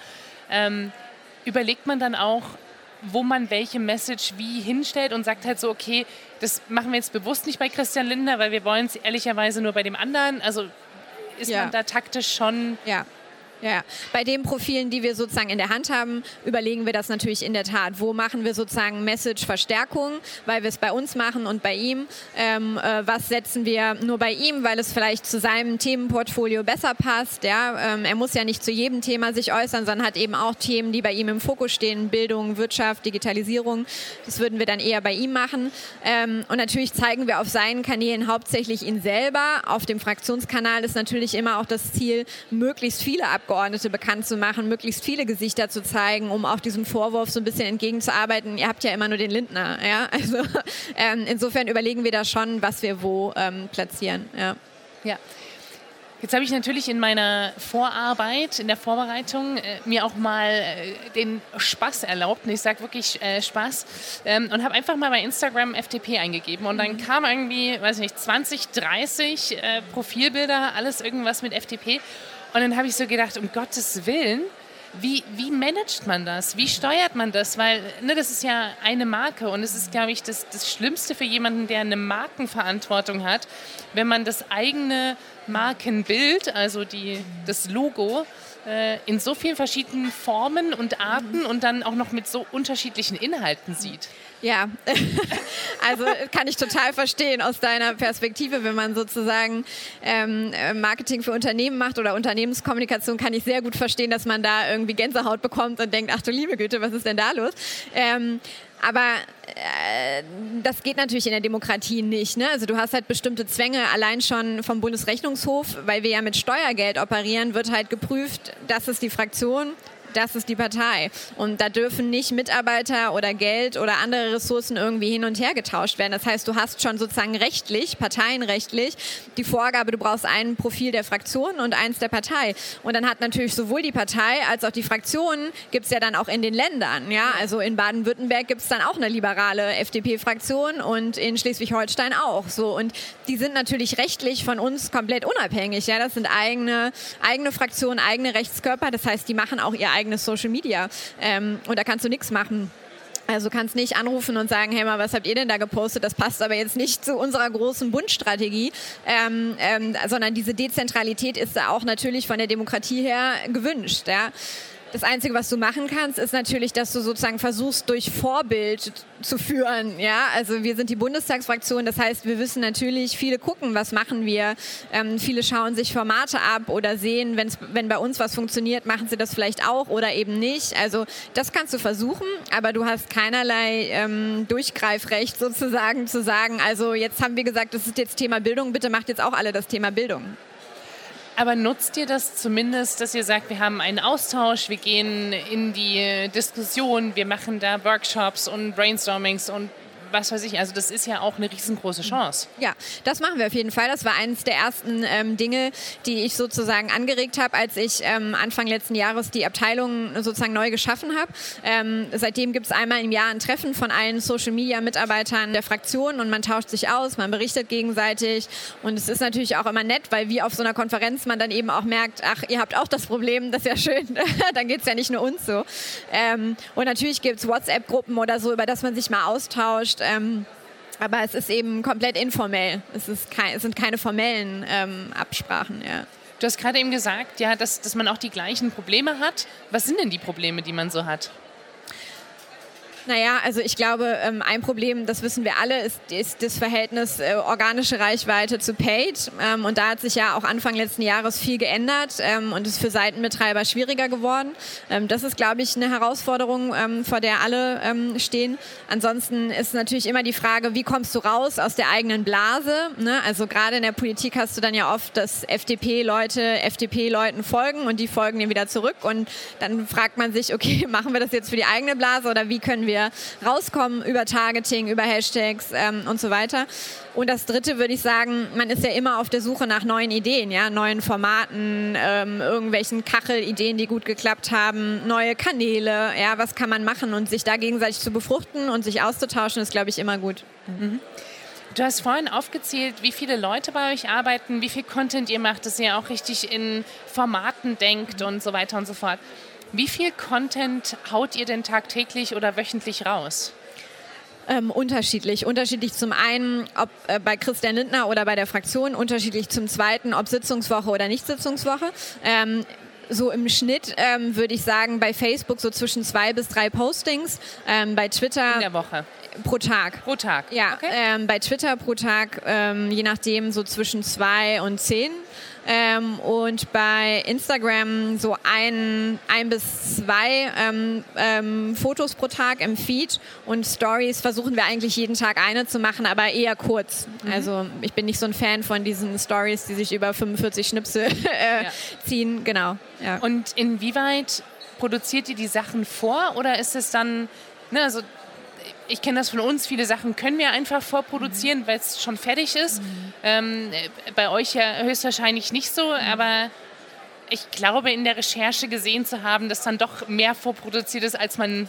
ähm, überlegt man dann auch, wo man welche Message wie hinstellt und sagt halt so, okay, das machen wir jetzt bewusst nicht bei Christian Lindner, weil wir wollen es ehrlicherweise nur bei dem anderen. Also ist ja. man da taktisch schon ja. Ja, bei den Profilen, die wir sozusagen in der Hand haben, überlegen wir das natürlich in der Tat. Wo machen wir sozusagen Message-Verstärkung, weil wir es bei uns machen und bei ihm? Ähm, äh, was setzen wir nur bei ihm, weil es vielleicht zu seinem Themenportfolio besser passt? Ja? Ähm, er muss ja nicht zu jedem Thema sich äußern, sondern hat eben auch Themen, die bei ihm im Fokus stehen: Bildung, Wirtschaft, Digitalisierung. Das würden wir dann eher bei ihm machen. Ähm, und natürlich zeigen wir auf seinen Kanälen hauptsächlich ihn selber. Auf dem Fraktionskanal ist natürlich immer auch das Ziel, möglichst viele Ab Abgeordnete bekannt zu machen, möglichst viele Gesichter zu zeigen, um auch diesem Vorwurf so ein bisschen entgegenzuarbeiten. Ihr habt ja immer nur den Lindner. Ja? *laughs* Also ähm, insofern überlegen wir da schon, was wir wo ähm, platzieren. Ja. ja. Jetzt habe ich natürlich in meiner Vorarbeit, in der Vorbereitung, äh, mir auch mal äh, den Spaß erlaubt. Und ich sage wirklich äh, Spaß. Ähm, und habe einfach mal bei Instagram FDP eingegeben. Und dann mhm. kam irgendwie, weiß ich nicht, 20, 30 äh, Profilbilder, alles irgendwas mit FDP. Und dann habe ich so gedacht, um Gottes Willen, wie, wie managt man das? Wie steuert man das? Weil ne, das ist ja eine Marke und es ist, glaube ich, das, das Schlimmste für jemanden, der eine Markenverantwortung hat, wenn man das eigene Markenbild, also die, das Logo, äh, in so vielen verschiedenen Formen und Arten und dann auch noch mit so unterschiedlichen Inhalten sieht. Ja, *laughs* also kann ich total verstehen aus deiner Perspektive, wenn man sozusagen ähm, Marketing für Unternehmen macht oder Unternehmenskommunikation, kann ich sehr gut verstehen, dass man da irgendwie Gänsehaut bekommt und denkt, ach du liebe Güte, was ist denn da los? Ähm, aber äh, das geht natürlich in der Demokratie nicht. Ne? Also du hast halt bestimmte Zwänge allein schon vom Bundesrechnungshof, weil wir ja mit Steuergeld operieren, wird halt geprüft, das ist die Fraktion, das ist die Partei. Und da dürfen nicht Mitarbeiter oder Geld oder andere Ressourcen irgendwie hin und her getauscht werden. Das heißt, du hast schon sozusagen rechtlich, parteienrechtlich, die Vorgabe, du brauchst ein Profil der Fraktion und eins der Partei. Und dann hat natürlich sowohl die Partei als auch die Fraktion, gibt es ja dann auch in den Ländern. Ja? Also in Baden-Württemberg gibt es dann auch eine liberale FDP-Fraktion und in Schleswig-Holstein auch. So. Und die sind natürlich rechtlich von uns komplett unabhängig. Ja? Das sind eigene, eigene Fraktionen, eigene Rechtskörper. Das heißt, die machen auch ihr eigenes Social Media. Ähm, und da kannst du nichts machen. Also kannst nicht anrufen und sagen, hey mal, was habt ihr denn da gepostet? Das passt aber jetzt nicht zu unserer großen Bundstrategie, ähm, ähm, sondern diese Dezentralität ist da auch natürlich von der Demokratie her gewünscht. Ja? Das Einzige, was du machen kannst, ist natürlich, dass du sozusagen versuchst, durch Vorbild zu führen. Ja, also wir sind die Bundestagsfraktion, das heißt, wir wissen natürlich, viele gucken, was machen wir. Ähm, viele schauen sich Formate ab oder sehen, wenn's, wenn bei uns was funktioniert, machen sie das vielleicht auch oder eben nicht. Also das kannst du versuchen, aber du hast keinerlei ähm, Durchgreifrecht sozusagen zu sagen, also jetzt haben wir gesagt, das ist jetzt Thema Bildung, bitte macht jetzt auch alle das Thema Bildung. Aber nutzt ihr das zumindest, dass ihr sagt, wir haben einen Austausch, wir gehen in die Diskussion, wir machen da Workshops und Brainstormings und was weiß ich, also das ist ja auch eine riesengroße Chance. Ja, das machen wir auf jeden Fall. Das war eines der ersten ähm, Dinge, die ich sozusagen angeregt habe, als ich ähm, Anfang letzten Jahres die Abteilung sozusagen neu geschaffen habe. Ähm, seitdem gibt es einmal im Jahr ein Treffen von allen Social-Media-Mitarbeitern der Fraktion und man tauscht sich aus, man berichtet gegenseitig und es ist natürlich auch immer nett, weil wie auf so einer Konferenz man dann eben auch merkt, ach, ihr habt auch das Problem, das ist ja schön, *laughs* dann geht es ja nicht nur uns so. Ähm, und natürlich gibt es WhatsApp-Gruppen oder so, über das man sich mal austauscht wurscht. Ähm, aber es ist eben komplett informell. Es, ist kein, es sind keine formellen ähm, Absprachen. Ja. Du hast gerade eben gesagt, ja, dass, dass man auch die gleichen Probleme hat. Was sind denn die Probleme, die man so hat? Naja, also ich glaube, ähm, ein Problem, das wissen wir alle, ist, ist das Verhältnis äh, organische Reichweite zu Paid. Ähm, und da hat sich ja auch Anfang letzten Jahres viel geändert ähm, und ist für Seitenbetreiber schwieriger geworden. Ähm, das ist, glaube ich, eine Herausforderung, ähm, vor der alle ähm, stehen. Ansonsten ist natürlich immer die Frage, wie kommst du raus aus der eigenen Blase? Ne? Also gerade in der Politik hast du dann ja oft, dass FDP-Leute FDP-Leuten folgen und die folgen dir wieder zurück. Und dann fragt man sich, okay, *laughs* machen wir das jetzt für die eigene Blase oder wie können wir rauskommen über Targeting, über Hashtags ähm, und so weiter. Und das Dritte würde ich sagen, man ist ja immer auf der Suche nach neuen Ideen, ja, neuen Formaten, ähm, irgendwelchen Kachelideen, die gut geklappt haben, neue Kanäle, ja, was kann man machen und sich da gegenseitig zu befruchten und sich auszutauschen, ist, glaube ich, immer gut. Mhm. Du hast vorhin aufgezählt, wie viele Leute bei euch arbeiten, wie viel Content ihr macht, dass ihr auch richtig in Formaten denkt und so weiter und so fort. Wie viel Content haut ihr denn tagtäglich oder wöchentlich raus? Ähm, unterschiedlich. Unterschiedlich zum einen, ob äh, bei Christian Lindner oder bei der Fraktion, unterschiedlich zum zweiten, ob Sitzungswoche oder nicht Sitzungswoche. Ähm, so im Schnitt ähm, würde ich sagen, bei Facebook so zwischen zwei bis drei Postings, ähm, bei Twitter. In der Woche. Pro Tag. Pro Tag. Ja, okay. ähm, bei Twitter pro Tag, ähm, je nachdem, so zwischen zwei und zehn. Ähm, und bei Instagram so ein, ein bis zwei ähm, ähm, Fotos pro Tag im Feed und Stories versuchen wir eigentlich jeden Tag eine zu machen, aber eher kurz. Mhm. Also ich bin nicht so ein Fan von diesen Stories, die sich über 45 Schnipsel *laughs* äh, ja. ziehen. Genau. Ja. Und inwieweit produziert ihr die Sachen vor oder ist es dann, ne, also ich kenne das von uns, viele Sachen können wir einfach vorproduzieren, mhm. weil es schon fertig ist. Mhm. Ähm, bei euch ja höchstwahrscheinlich nicht so, mhm. aber ich glaube, in der Recherche gesehen zu haben, dass dann doch mehr vorproduziert ist, als man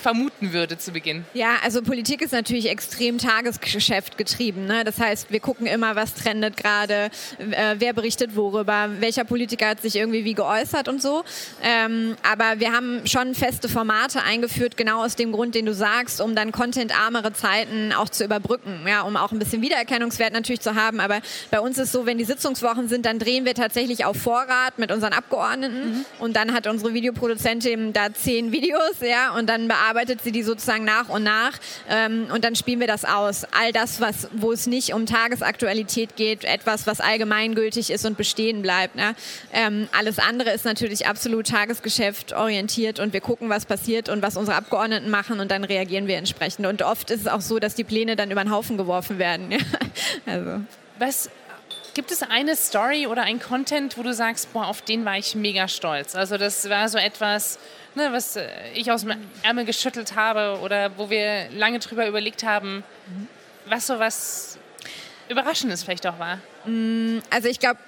vermuten würde zu Beginn. Ja, also Politik ist natürlich extrem Tagesgeschäft getrieben. Ne? Das heißt, wir gucken immer, was trendet gerade, äh, wer berichtet worüber, welcher Politiker hat sich irgendwie wie geäußert und so. Ähm, aber wir haben schon feste Formate eingeführt, genau aus dem Grund, den du sagst, um dann contentarmere Zeiten auch zu überbrücken, ja, um auch ein bisschen Wiedererkennungswert natürlich zu haben. Aber bei uns ist so, wenn die Sitzungswochen sind, dann drehen wir tatsächlich auf Vorrat mit unseren Abgeordneten mhm. und dann hat unsere Videoproduzentin da zehn Videos, ja, und dann bearbeitet bearbeitet sie die sozusagen nach und nach ähm, und dann spielen wir das aus. All das, was, wo es nicht um Tagesaktualität geht, etwas, was allgemeingültig ist und bestehen bleibt. Ne? Ähm, alles andere ist natürlich absolut Tagesgeschäft orientiert und wir gucken, was passiert und was unsere Abgeordneten machen und dann reagieren wir entsprechend. Und oft ist es auch so, dass die Pläne dann über den Haufen geworfen werden. *laughs* also. Was Gibt es eine Story oder ein Content, wo du sagst, boah, auf den war ich mega stolz? Also das war so etwas, ne, was äh, ich aus dem Ärmel geschüttelt habe oder wo wir lange drüber überlegt haben, was so was Überraschendes vielleicht auch war? Mm, also ich glaube,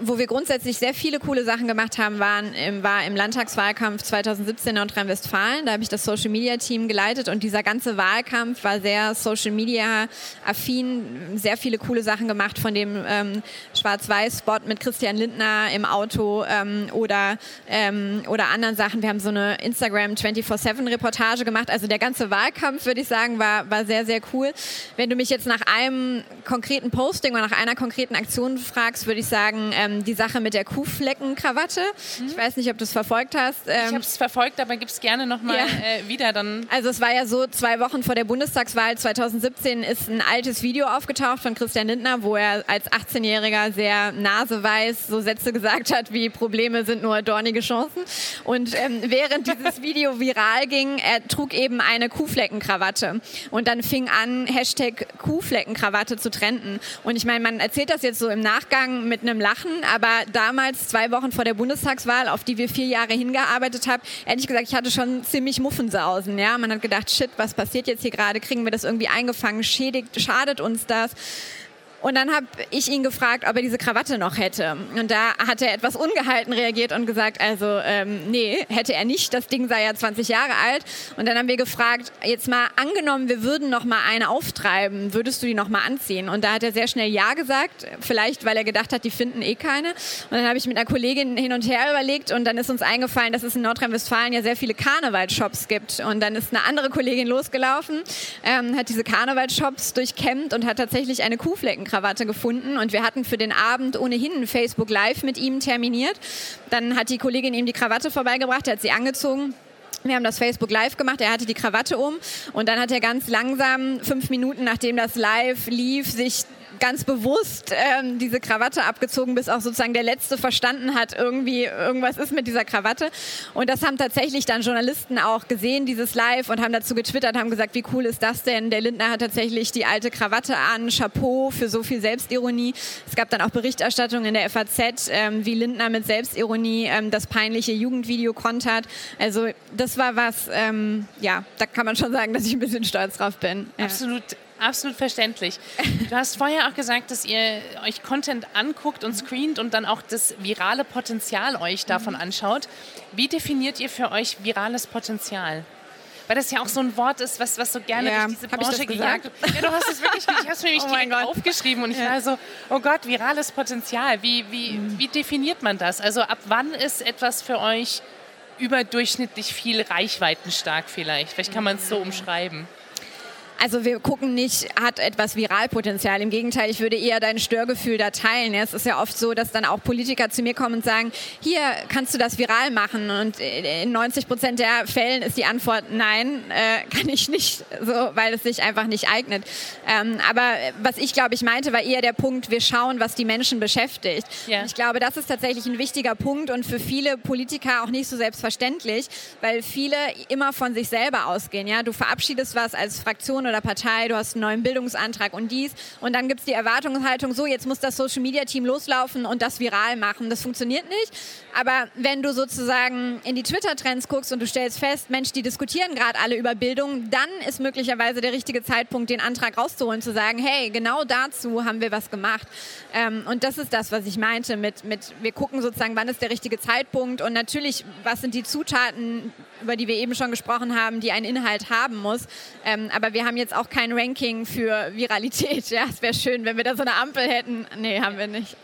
wo wir grundsätzlich sehr viele coole Sachen gemacht haben, waren, war im Landtagswahlkampf 2017 in Nordrhein-Westfalen. Da habe ich das Social Media Team geleitet und dieser ganze Wahlkampf war sehr Social Media affin, sehr viele coole Sachen gemacht von dem ähm, Schwarz-Weiß-Spot mit Christian Lindner im Auto ähm, oder, ähm, oder anderen Sachen. Wir haben so eine Instagram 24-7-Reportage gemacht. Also der ganze Wahlkampf, würde ich sagen, war, war sehr, sehr cool. Wenn du mich jetzt nach einem konkreten Posting oder nach einer konkreten Aktion fragst, würde ich sagen, ähm, die Sache mit der Kuhfleckenkrawatte. Mhm. Ich weiß nicht, ob du es verfolgt hast. Ähm, ich habe es verfolgt, aber gib es gerne nochmal ja. äh, wieder dann. Also es war ja so, zwei Wochen vor der Bundestagswahl 2017 ist ein altes Video aufgetaucht von Christian Lindner, wo er als 18-Jähriger sehr naseweiß so Sätze gesagt hat, wie Probleme sind nur dornige Chancen. Und ähm, während dieses *laughs* Video viral ging, er trug eben eine Kuhfleckenkrawatte. Und dann fing an, Hashtag Kuhfleckenkrawatte zu trenden. Und ich meine, man erzählt das jetzt so im Nachgang mit einem Lachen, machen, aber damals, zwei Wochen vor der Bundestagswahl, auf die wir vier Jahre hingearbeitet haben, ehrlich gesagt, ich hatte schon ziemlich Muffensausen. Ja? Man hat gedacht, shit, was passiert jetzt hier gerade? Kriegen wir das irgendwie eingefangen? Schädigt, schadet uns das? Und dann habe ich ihn gefragt, ob er diese Krawatte noch hätte. Und da hat er etwas ungehalten reagiert und gesagt, also ähm, nee, hätte er nicht. Das Ding sei ja 20 Jahre alt. Und dann haben wir gefragt, jetzt mal angenommen, wir würden noch mal eine auftreiben, würdest du die noch mal anziehen? Und da hat er sehr schnell ja gesagt, vielleicht weil er gedacht hat, die finden eh keine. Und dann habe ich mit einer Kollegin hin und her überlegt und dann ist uns eingefallen, dass es in Nordrhein-Westfalen ja sehr viele Karnevalshops gibt. Und dann ist eine andere Kollegin losgelaufen, ähm, hat diese Karnevalshops durchkämmt und hat tatsächlich eine Kuhflecken Krawatte gefunden. Und wir hatten für den Abend ohnehin ein Facebook Live mit ihm terminiert. Dann hat die Kollegin ihm die Krawatte vorbeigebracht, er hat sie angezogen. Wir haben das Facebook Live gemacht, er hatte die Krawatte um. Und dann hat er ganz langsam, fünf Minuten nachdem das Live lief, sich ganz bewusst ähm, diese Krawatte abgezogen, bis auch sozusagen der Letzte verstanden hat, irgendwie irgendwas ist mit dieser Krawatte. Und das haben tatsächlich dann Journalisten auch gesehen, dieses Live, und haben dazu getwittert, haben gesagt, wie cool ist das denn? Der Lindner hat tatsächlich die alte Krawatte an, Chapeau für so viel Selbstironie. Es gab dann auch Berichterstattung in der FAZ, ähm, wie Lindner mit Selbstironie ähm, das peinliche Jugendvideo kontert. Also das war was, ähm, ja, da kann man schon sagen, dass ich ein bisschen stolz drauf bin. Ja. Absolut Absolut verständlich. Du hast vorher auch gesagt, dass ihr euch Content anguckt und screent und dann auch das virale Potenzial euch davon mhm. anschaut. Wie definiert ihr für euch virales Potenzial? Weil das ja auch so ein Wort ist, was, was so gerne ja, durch diese Branche gejagt wird. Ja, du hast es wirklich, ich habe es nämlich *laughs* oh direkt aufgeschrieben und ich ja. war so, oh Gott, virales Potenzial. Wie, wie, mhm. wie definiert man das? Also ab wann ist etwas für euch überdurchschnittlich viel reichweitenstark vielleicht? Vielleicht kann man es so mhm. umschreiben. Also wir gucken nicht, hat etwas Viralpotenzial. Im Gegenteil, ich würde eher dein Störgefühl da teilen. Es ist ja oft so, dass dann auch Politiker zu mir kommen und sagen, hier kannst du das viral machen. Und in 90 Prozent der Fällen ist die Antwort nein, äh, *laughs* kann ich nicht, so, weil es sich einfach nicht eignet. Ähm, aber was ich glaube ich meinte, war eher der Punkt, wir schauen, was die Menschen beschäftigt. Ja. Ich glaube, das ist tatsächlich ein wichtiger Punkt und für viele Politiker auch nicht so selbstverständlich, weil viele immer von sich selber ausgehen. Ja, du verabschiedest was als Fraktion oder Partei, du hast einen neuen Bildungsantrag und dies. Und dann gibt es die Erwartungshaltung, so, jetzt muss das Social Media Team loslaufen und das viral machen. Das funktioniert nicht. Aber wenn du sozusagen in die Twitter-Trends guckst und du stellst fest, Mensch, die diskutieren gerade alle über Bildung, dann ist möglicherweise der richtige Zeitpunkt, den Antrag rauszuholen, zu sagen, hey, genau dazu haben wir was gemacht. Ähm, und das ist das, was ich meinte mit, mit, wir gucken sozusagen, wann ist der richtige Zeitpunkt und natürlich, was sind die Zutaten, über die wir eben schon gesprochen haben, die ein Inhalt haben muss. Ähm, aber wir haben jetzt auch kein Ranking für Viralität. Ja, es wäre schön, wenn wir da so eine Ampel hätten. Nee, haben wir nicht.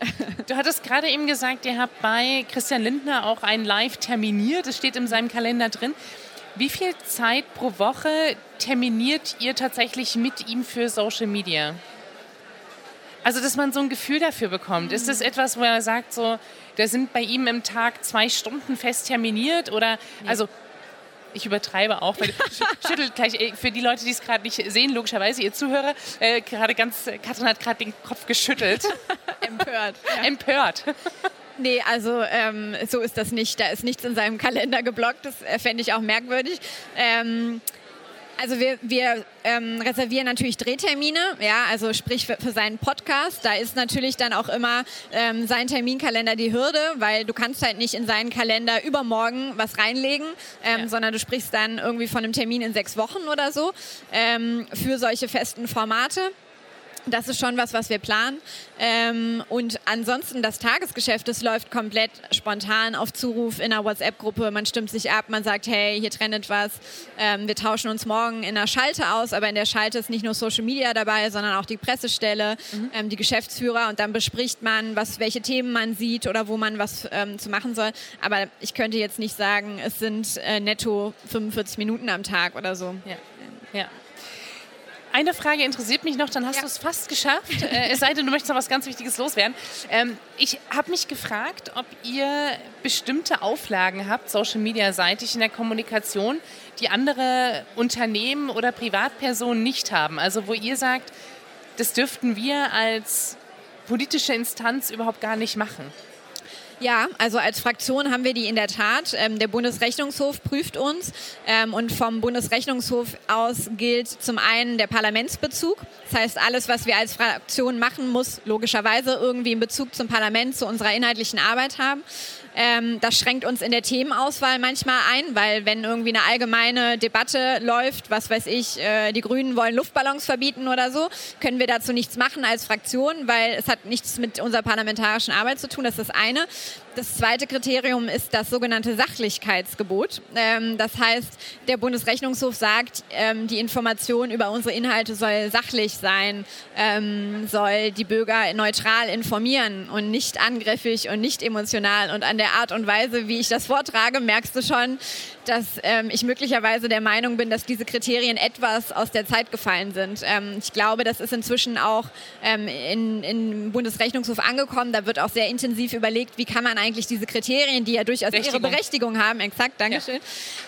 Du hattest gerade eben gesagt, ihr habt bei Christian Lindner auch ein Live terminiert. Es steht in seinem Kalender drin. Wie viel Zeit pro Woche terminiert ihr tatsächlich mit ihm für Social Media? Also, dass man so ein Gefühl dafür bekommt. Ist das etwas, wo er sagt, so, da sind bei ihm im Tag zwei Stunden fest terminiert? Oder, also, ich übertreibe auch, weil schüttelt gleich, äh, für die Leute, die es gerade nicht sehen, logischerweise, ihr Zuhörer, äh, gerade ganz, Katrin hat gerade den Kopf geschüttelt. *laughs* Empört. Ja. Empört. Nee, also ähm, so ist das nicht. Da ist nichts in seinem Kalender geblockt. Das äh, fände ich auch merkwürdig. Ähm, also wir, wir ähm, reservieren natürlich Drehtermine, ja, also sprich für, für, seinen Podcast. Da ist natürlich dann auch immer ähm, sein Terminkalender die Hürde, weil du kannst halt nicht in seinen Kalender übermorgen was reinlegen, ähm, ja. sondern du sprichst dann irgendwie von einem Termin in sechs Wochen oder so ähm, für solche festen Formate. Das ist schon was, was wir planen. Ähm, und ansonsten das Tagesgeschäft, das läuft komplett spontan auf Zuruf in einer WhatsApp-Gruppe. Man stimmt sich ab, man sagt, hey, hier trennt was. Ähm, wir tauschen uns morgen in einer Schalte aus, aber in der Schalte ist nicht nur Social Media dabei, sondern auch die Pressestelle, mhm. ähm, die Geschäftsführer und dann bespricht man, was, welche Themen man sieht oder wo man was ähm, zu machen soll. Aber ich könnte jetzt nicht sagen, es sind äh, netto 45 Minuten am Tag oder so. Ja. ja. Eine Frage interessiert mich noch, dann hast ja. du es fast geschafft. Äh, es sei denn, du möchtest noch was ganz Wichtiges loswerden. Ähm, ich habe mich gefragt, ob ihr bestimmte Auflagen habt, Social Media seitig in der Kommunikation, die andere Unternehmen oder Privatpersonen nicht haben. Also wo ihr sagt, das dürften wir als politische Instanz überhaupt gar nicht machen. Ja, also als Fraktion haben wir die in der Tat. Ähm, der Bundesrechnungshof prüft uns ähm, und vom Bundesrechnungshof aus gilt zum einen der Parlamentsbezug. Das heißt, alles, was wir als Fraktion machen, muss logischerweise irgendwie einen Bezug zum Parlament, zu unserer inhaltlichen Arbeit haben. Ähm, das schränkt uns in der Themenauswahl manchmal ein, weil wenn irgendwie eine allgemeine Debatte läuft, was weiß ich, äh, die Grünen wollen Luftballons verbieten oder so, können wir dazu nichts machen als Fraktion, weil es hat nichts mit unserer parlamentarischen Arbeit zu tun. Das ist das eine. Das zweite Kriterium ist das sogenannte Sachlichkeitsgebot. Ähm, das heißt, der Bundesrechnungshof sagt, ähm, die Information über unsere Inhalte soll sachlich sein, ähm, soll die Bürger neutral informieren und nicht angriffig und nicht emotional. Und an der Art und Weise, wie ich das vortrage, merkst du schon, dass ähm, ich möglicherweise der Meinung bin, dass diese Kriterien etwas aus der Zeit gefallen sind. Ähm, ich glaube, das ist inzwischen auch ähm, in, in Bundesrechnungshof angekommen. Da wird auch sehr intensiv überlegt, wie kann man eigentlich eigentlich diese Kriterien, die ja durchaus ihre Berechtigung haben, exakt, Dankeschön, ja.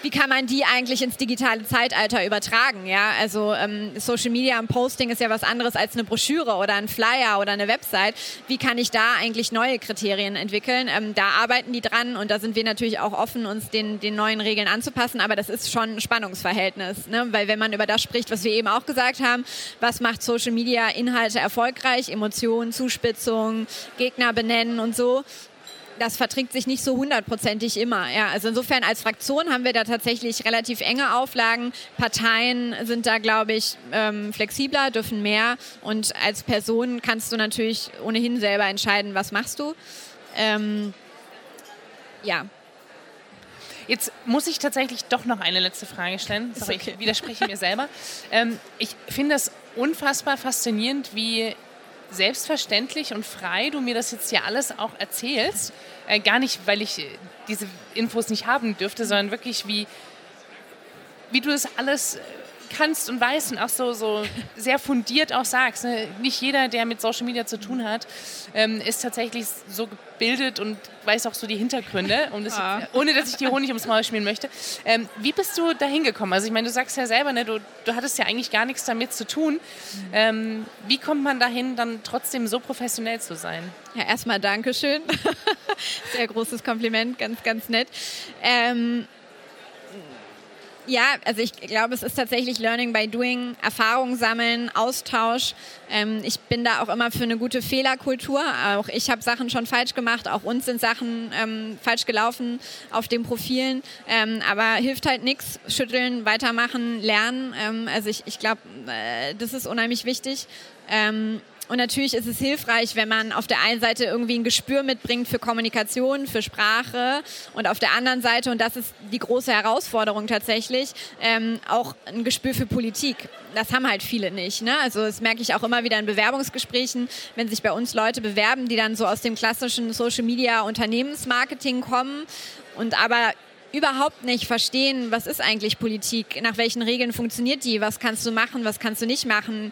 wie kann man die eigentlich ins digitale Zeitalter übertragen? Ja, also ähm, Social Media und Posting ist ja was anderes als eine Broschüre oder ein Flyer oder eine Website. Wie kann ich da eigentlich neue Kriterien entwickeln? Ähm, da arbeiten die dran und da sind wir natürlich auch offen, uns den, den neuen Regeln anzupassen, aber das ist schon ein Spannungsverhältnis, ne? weil wenn man über das spricht, was wir eben auch gesagt haben, was macht Social Media Inhalte erfolgreich, Emotionen, Zuspitzung, Gegner benennen und so, das verträgt sich nicht so hundertprozentig immer. Ja, also insofern als Fraktion haben wir da tatsächlich relativ enge Auflagen. Parteien sind da, glaube ich, ähm, flexibler, dürfen mehr. Und als Person kannst du natürlich ohnehin selber entscheiden, was machst du. Ähm, ja. Jetzt muss ich tatsächlich doch noch eine letzte Frage stellen. Sorry, okay. ich widerspreche mir selber. *laughs* Ähm, ich finde es unfassbar faszinierend, wie selbstverständlich und frei du mir das jetzt hier alles auch erzählst. Äh, gar nicht, weil ich diese Infos nicht haben dürfte, sondern wirklich, wie, wie du das alles kannst und weißt und auch so, so sehr fundiert auch sagst. Ne? Nicht jeder, der mit Social Media zu tun hat, ähm, ist tatsächlich so gebildet und weiß auch so die Hintergründe, um das, ja. ohne dass ich die Honig ums Maul schmieren möchte. Ähm, wie bist du da hingekommen? Also ich meine, du sagst ja selber, ne, du, du hattest ja eigentlich gar nichts damit zu tun. Ähm, wie kommt man dahin, dann trotzdem so professionell zu sein? Ja, erstmal Dankeschön. *laughs* Sehr großes Kompliment, ganz, ganz nett. Ja, also ich glaube, es ist tatsächlich Learning by Doing, Erfahrung sammeln, Austausch. Ähm, ich bin da auch immer für eine gute Fehlerkultur. Auch ich habe Sachen schon falsch gemacht, auch uns sind Sachen ähm, falsch gelaufen auf den Profilen. Ähm, aber hilft halt nichts. Schütteln, weitermachen, lernen. Ähm, also ich, ich glaube, äh, das ist unheimlich wichtig. Ähm, und natürlich ist es hilfreich, wenn man auf der einen Seite irgendwie ein Gespür mitbringt für Kommunikation, für Sprache und auf der anderen Seite, und das ist die große Herausforderung tatsächlich, ähm, auch ein Gespür für Politik. Das haben halt viele nicht. Ne? Also das merke ich auch immer wieder in Bewerbungsgesprächen, wenn sich bei uns Leute bewerben, die dann so aus dem klassischen Social Media Unternehmensmarketing kommen und aber überhaupt nicht verstehen, was ist eigentlich Politik, nach welchen Regeln funktioniert die, was kannst du machen, was kannst du nicht machen,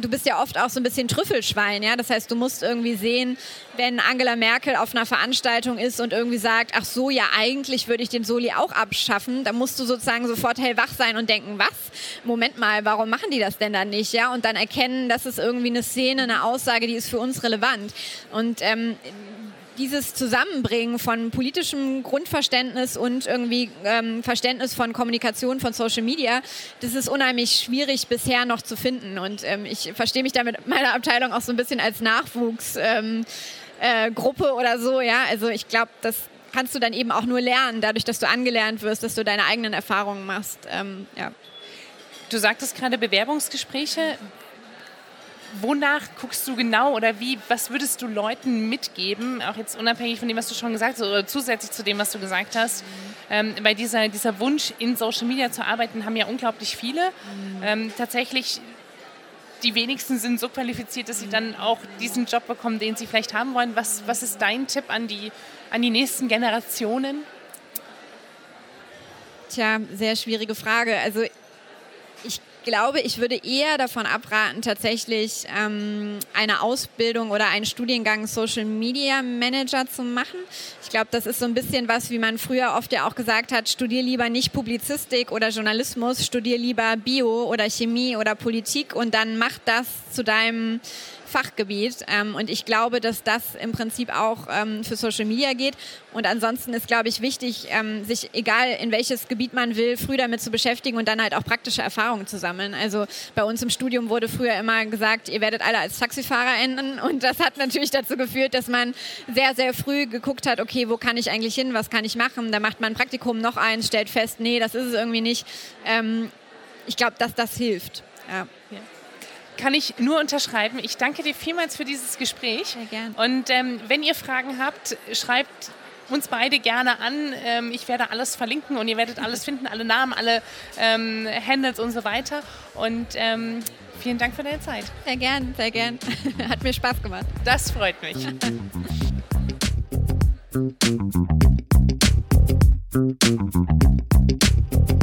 du bist ja oft auch so ein bisschen Trüffelschwein, ja. Das heißt, du musst irgendwie sehen, wenn Angela Merkel auf einer Veranstaltung ist und irgendwie sagt, ach so, ja, eigentlich würde ich den Soli auch abschaffen, dann musst du sozusagen sofort hellwach sein und denken, was? Moment mal, warum machen die das denn dann nicht, ja? Und dann erkennen, das ist irgendwie eine Szene, eine Aussage, die ist für uns relevant. Und ähm, dieses Zusammenbringen von politischem Grundverständnis und irgendwie ähm, Verständnis von Kommunikation, von Social Media, das ist unheimlich schwierig bisher noch zu finden. Und ähm, ich verstehe mich damit meiner Abteilung auch so ein bisschen als Nachwuchsgruppe ähm, äh, oder so. Ja, also ich glaube, das kannst du dann eben auch nur lernen, dadurch, dass du angelernt wirst, dass du deine eigenen Erfahrungen machst. Ähm, ja. Du sagtest gerade Bewerbungsgespräche wonach guckst du genau oder wie, was würdest du Leuten mitgeben, auch jetzt unabhängig von dem, was du schon gesagt hast oder zusätzlich zu dem, was du gesagt hast? Ähm, weil dieser, dieser Wunsch, in Social Media zu arbeiten, haben ja unglaublich viele. Ähm, tatsächlich, die wenigsten sind so qualifiziert, dass sie dann auch diesen Job bekommen, den sie vielleicht haben wollen. Was, was ist dein Tipp an die, an die nächsten Generationen? Tja, sehr schwierige Frage. Also glaube, ich würde eher davon abraten, tatsächlich ähm, eine Ausbildung oder einen Studiengang Social Media Manager zu machen. Ich glaube, das ist so ein bisschen was, wie man früher oft ja auch gesagt hat, studier lieber nicht Publizistik oder Journalismus, studier lieber Bio oder Chemie oder Politik und dann mach das zu deinem Fachgebiet. Ähm, und ich glaube, dass das im Prinzip auch ähm, für Social Media geht. Und ansonsten ist, glaube ich, wichtig, ähm, sich, egal in welches Gebiet man will, früh damit zu beschäftigen und dann halt auch praktische Erfahrungen zu sammeln. Also bei uns im Studium wurde früher immer gesagt, ihr werdet alle als Taxifahrer enden. Und das hat natürlich dazu geführt, dass man sehr, sehr früh geguckt hat, okay, wo kann ich eigentlich hin, was kann ich machen? Da macht man ein Praktikum noch eins, stellt fest, nee, das ist es irgendwie nicht. Ähm, ich glaube, dass das hilft. Ja kann ich nur unterschreiben. Ich danke dir vielmals für dieses Gespräch. Sehr gerne. Und ähm, wenn ihr Fragen habt, schreibt uns beide gerne an. Ähm, ich werde alles verlinken und ihr werdet alles finden, alle Namen, alle ähm, Handles und so weiter. Und ähm, vielen Dank für deine Zeit. Sehr gern, sehr gern. *laughs* Hat mir Spaß gemacht. Das freut mich. Thank you.